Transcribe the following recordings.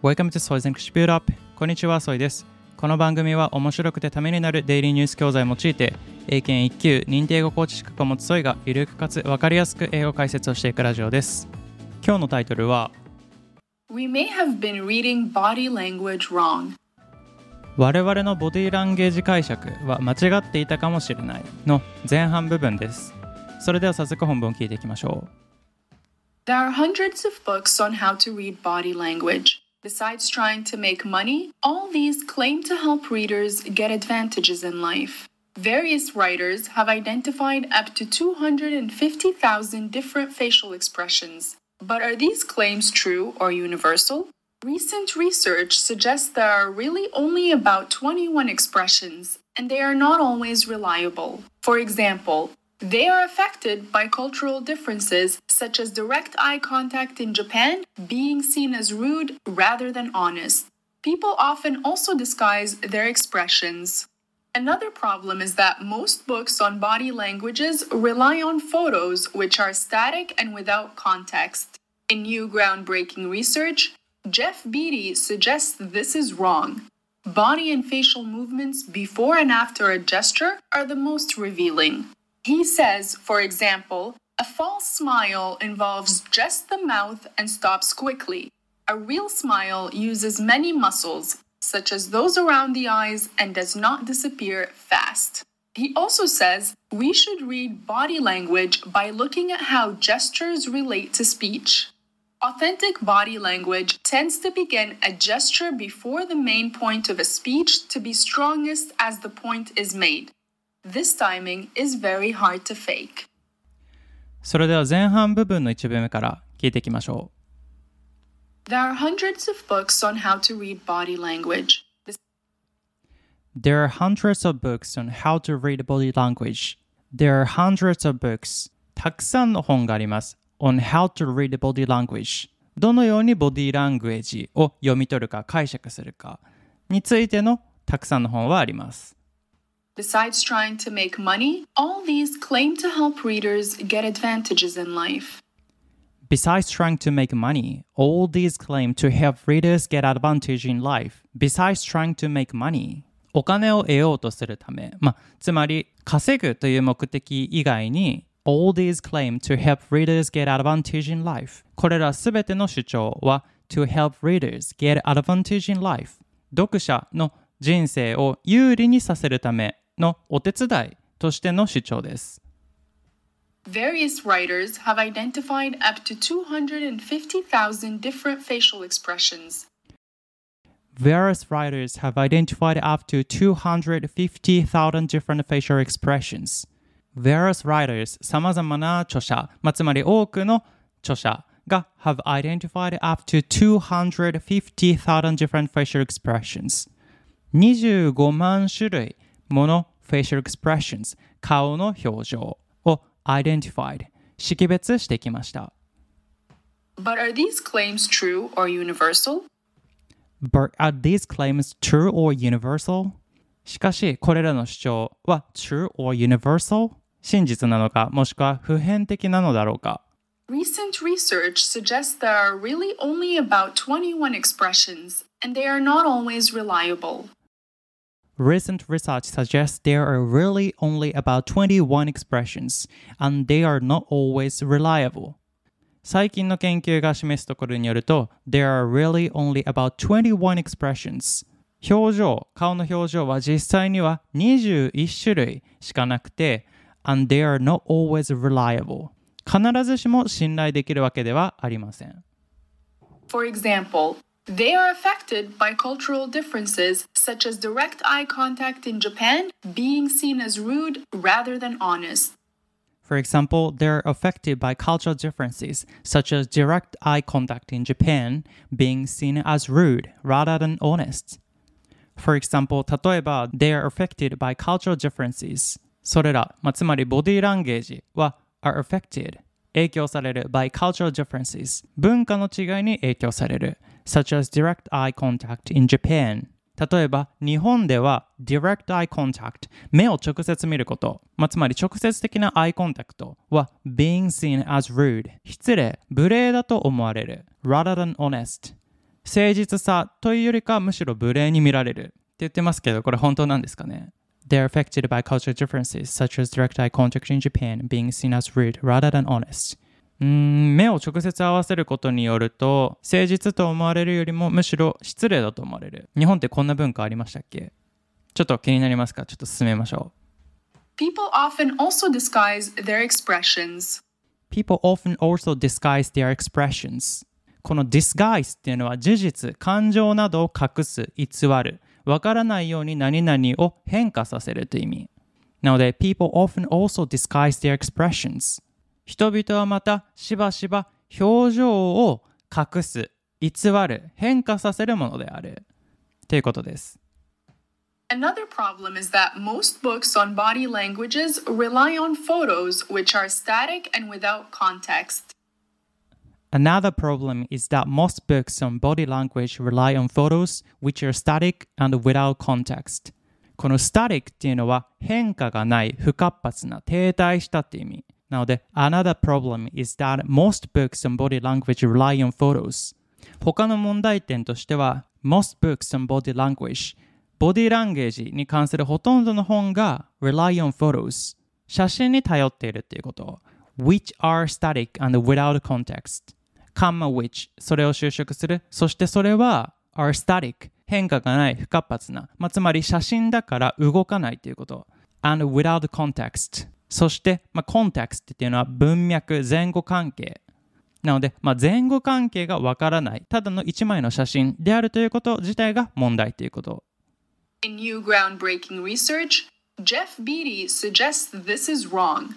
Welcome to Soy's English Build Up こんにちは、ソイです。この番組は面白くてためになるデイリーニュース教材を用いて、英検1級認定英語コーチ資格を持つソイがゆるくかつわかりやすく英語解説をしていくラジオです。今日のタイトルは、We may have been reading body language wrong. 我々のボディーランゲージ解釈は間違っていたかもしれないの前半部分です。それでは早速本文を聞いていきましょう。There are hundreds of books on how to read body language. Besides trying to make money, all these claim to help readers get advantages in life. Various writers have identified up to 250,000 different facial expressions. But are these claims true or universal? Recent research suggests there are really only about 21 expressions, and they are not always reliable. For example, they are affected by cultural differences, such as direct eye contact in Japan being seen as rude rather than honest. People often also disguise their expressions. Another problem is that most books on body languages rely on photos which are static and without context. In new groundbreaking research, Jeff Beatty suggests this is wrong. Body and facial movements before and after a gesture are the most revealing. He says, for example, a false smile involves just the mouth and stops quickly. A real smile uses many muscles, such as those around the eyes, and does not disappear fast. He also says we should read body language by looking at how gestures relate to speech. Authentic body language tends to begin a gesture before the main point of a speech to be strongest as the point is made. This timing is very hard to fake. それでは前半部分の一部目から聞いていきましょ There are hundreds of books on how to read body language. う。There are hundreds of books on how to read body language. There are hundreds of books. たくさんの本があります。on how to read body language. どのようにボディラングエージを読み取るか解釈するかについてのたくさんの本はあります。 Besides trying to make money, all these claim to help readers get advantages in life. Besides trying to make money, all these claim to help readers get advantage in life. Besides trying to make money, お金を得ようとするため、まあ、つまり稼ぐという目的以外に All these claim to help readers get advantage in life. これらすべての主張は to help readers get advantage in life. 読者の人生を有利にさせるため のお手伝いとしての主張です。Various writers have identified up to 250,000 different facial expressions. Various writers have identified up to 250,000 different facial expressions. Various writers, 様々な著者、まあ、つまり多くの著者が have identified up to 250,000 different facial expressions. 25万種類もの facial expressions、顔の表情を identified、識別してきました。But are these claims true or universal? But are these claims true or universal? しかし、これらの主張は true or universal? 真実なのか、もしくは普遍的なのだろうか Recent research suggests there are really only about 21 expressions, and they are not always reliable. Recent research suggests there are really only about 21 expressions, and they are not always reliable. 最近の研究が示すところによると、There are really only about 21 expressions. 表情、顔の表情は実際には21種類しかなくて、and they are not always reliable. 必ずしも信頼できるわけではありません。For example, they are affected by cultural differences, such as direct eye contact in Japan being seen as rude rather than honest. For example, they're affected by cultural differences, such as direct eye contact in Japan being seen as rude rather than honest. For example, 例えば、they are affected by cultural differences. それら、まあ、つまりボディランゲージは are affected 影響される by cultural differences 文化の違いに影響される such as direct eye contact in Japan 例えば、日本では direct eye contact 目を直接見ること、まあ、つまり直接的な eye contact は being seen as rude 失礼、無礼だと思われる rather than honest 誠実さというよりかむしろ無礼に見られるって言ってますけど、これ本当なんですかね They are affected by cultural differences, such as direct eye contact in Japan being seen as rude rather than honest. うーん目を直接合わせることによると誠実と思われるよりもむしろ失礼だと思われる日本ってこんな文化ありましたっけちょっと気になりますかちょっと進めましょう People often also disguise their expressions. People often also disguise their expressions この disguise っていうのは事実感情などを隠す偽るわからないように何々を変化させるという意味なので people often also disguise their expressions 人々はまたしばしば表情を隠す偽る変化させるものであるということです Another problem is that most books on body languages rely on photos which are static and without context. Another problem is that most books on body language rely on photos which are static and without context. この static っていうのは変化がない、不活発な、停滞したって意味。なので、another problem is that most books on body language rely on photos. 他の問題点としては、most books on body language ボディランゲージに関するほとんどの本が rely on photos 写真に頼っているっていうこと which are static and without context カンマ which それを修飾するそしてそれは are static 変化がない不活発な、まあ、つまり写真だから動かないということ and without context そして、まあ、context っていうのは文脈前後関係なので、まあ、前後関係がわからないただの一枚の写真であるということ自体が問題ということ In new groundbreaking research, Jeff Beatty suggests this is wrong.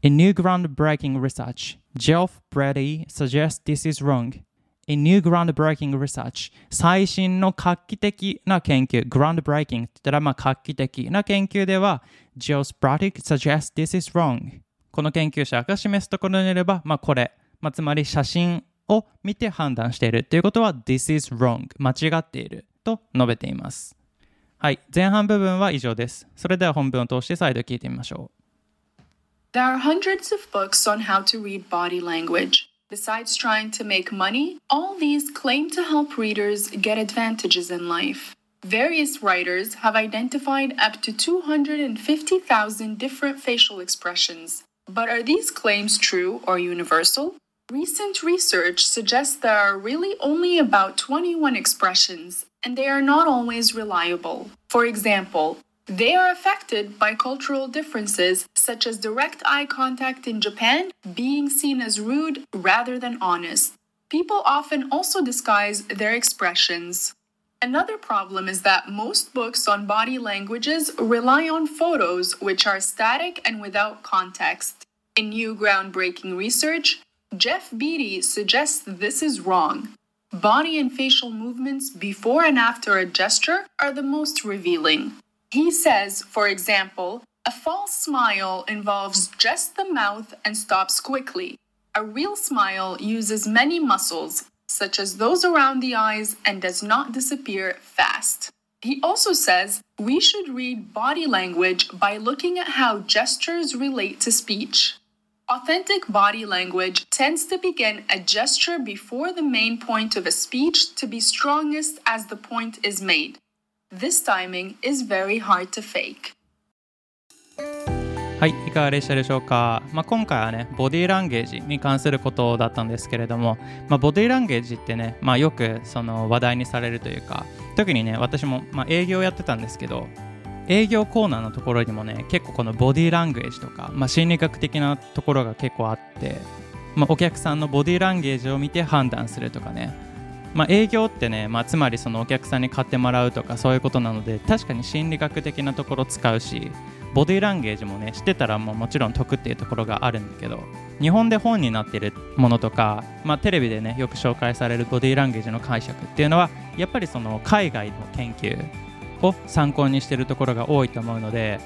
In new groundbreaking research, Geoff Brady suggests this is wrong. In new groundbreaking research, 最新の画期的な研究、groundbreaking って言ったらまあ画期的な研究では、Geoff Brady suggests this is wrong. この研究者が示すところによれば、まあこれ、まあ、つまり写真を見て判断しているということは、this is wrong. 間違っていると述べています。はい、前半部分は以上です。それでは本文を通して再度聞いてみましょう。There are hundreds of books on how to read body language. Besides trying to make money, all these claim to help readers get advantages in life. Various writers have identified up to 250,000 different facial expressions. But are these claims true or universal? Recent research suggests there are really only about 21 expressions, and they are not always reliable. For example, they are affected by cultural differences, such as direct eye contact in Japan being seen as rude rather than honest. People often also disguise their expressions. Another problem is that most books on body languages rely on photos which are static and without context. In new groundbreaking research, Jeff Beatty suggests this is wrong. Body and facial movements before and after a gesture are the most revealing. He says, for example, a false smile involves just the mouth and stops quickly. A real smile uses many muscles, such as those around the eyes, and does not disappear fast. He also says we should read body language by looking at how gestures relate to speech. Authentic body language tends to begin a gesture before the main point of a speech to be strongest as the point is made. This timing is very hard to fake. はい、いかがでしたでしょうか、まあ、今回はね、ボディーランゲージに関することだったんですけれども、まあ、ボディーランゲージってね、まあ、よくその話題にされるというか、特にね、私も、まあ、営業やってたんですけど、営業コーナーのところにもね、結構このボディーランゲージとか、まあ、心理学的なところが結構あって、まあ、お客さんのボディーランゲージを見て判断するとかね、まあ、営業ってね、まあ、つまりそのお客さんに買ってもらうとかそういうことなので確かに心理学的なところ使うしボディーランゲージもね知ってたらもうもちろん得っていうところがあるんだけど日本で本になってるものとか、まあ、テレビでねよく紹介されるボディーランゲージの解釈っていうのはやっぱりその海外の研究を参考にしてるところが多いと思うので、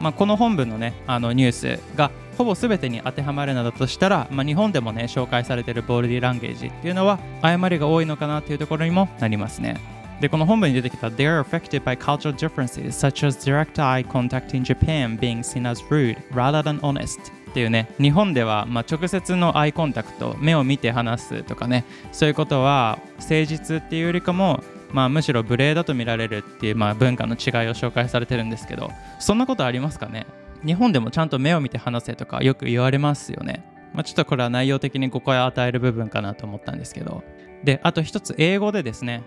まあ、この本文のねあのニュースがほぼ全てに当てはまるのだとしたら、まあ、日本でもね紹介されているボールディランゲージっていうのは誤りが多いのかなっていうところにもなりますね。で、この本文に出てきた They are affected by cultural differences such as direct eye contact in Japan being seen as rude rather than honest っていうね。日本ではま直接のアイコンタクト目を見て話すとかね。そういうことは誠実っていうよりかもまあ、むしろ無礼だと見られるっていう、まあ、文化の違いを紹介されてるんですけど。そんなことありますかね？日本でもちゃんと目を見て話せとかよく言われますよね、まあ、ちょっとこれは内容的に誤解を与える部分かなと思ったんですけど。であと一つ英語でですね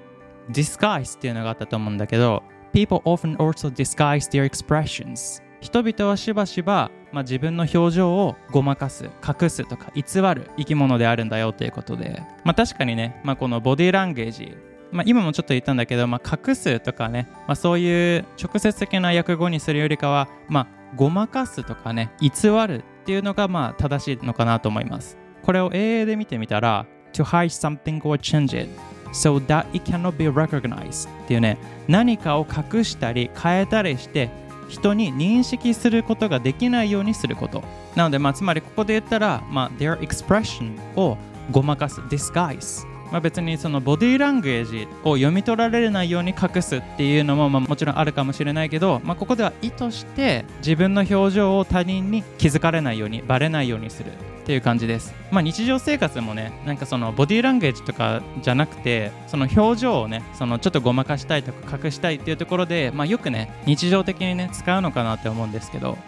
disguise っていうのがあったと思うんだけど People often also disguise their expressions 人々はしばしば、まあ、自分の表情をごまかす隠すとか偽る生き物であるんだよということで、まあ、確かにね、まあ、このボディーランゲージ、まあ、今もちょっと言ったんだけど、まあ、隠すとかね、まあ、そういう直接的な訳語にするよりかは、まあ、ごまかすとかね偽るっていうのがまあ正しいのかなと思います。これを英英で見てみたら to hide something or change it so that it cannot be recognized っていうね何かを隠したり変えたりして人に認識することができないようにすること。なので、まあ、つまりここで言ったら、まあ、their expression をごまかす disguise まあ、別にそのボディーランゲージを読み取られないように隠すっていうのもまあもちろんあるかもしれないけど、まあ、ここでは意図して自分の表情を他人に気づかれないようにバレないようにするっていう感じです。まあ日常生活もね、なんかそのボディーランゲージとかじゃなくて、その表情をね、そのちょっとごまかしたいとか隠したいっていうところで、まあよくね、日常的にね、使うのかなって思うんですけど、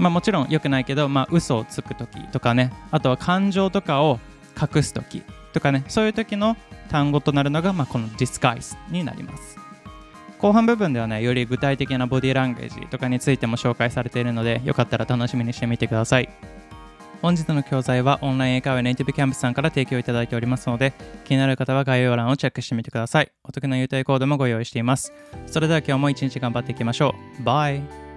まあもちろん良くないけど、まあ嘘をつく時とかね、あとは感情とかを隠す時とかね、そういう時の単語となるのが、まあ、この disguise になります。後半部分ではね、より具体的なボディランゲージとかについても紹介されているので、よかったら楽しみにしてみてください。本日の教材はオンライン英会話ネイティブキャンプさんから提供いただいておりますので、気になる方は概要欄をチェックしてみてください。お得な優待コードもご用意しています。それでは今日も一日頑張っていきましょう。バイ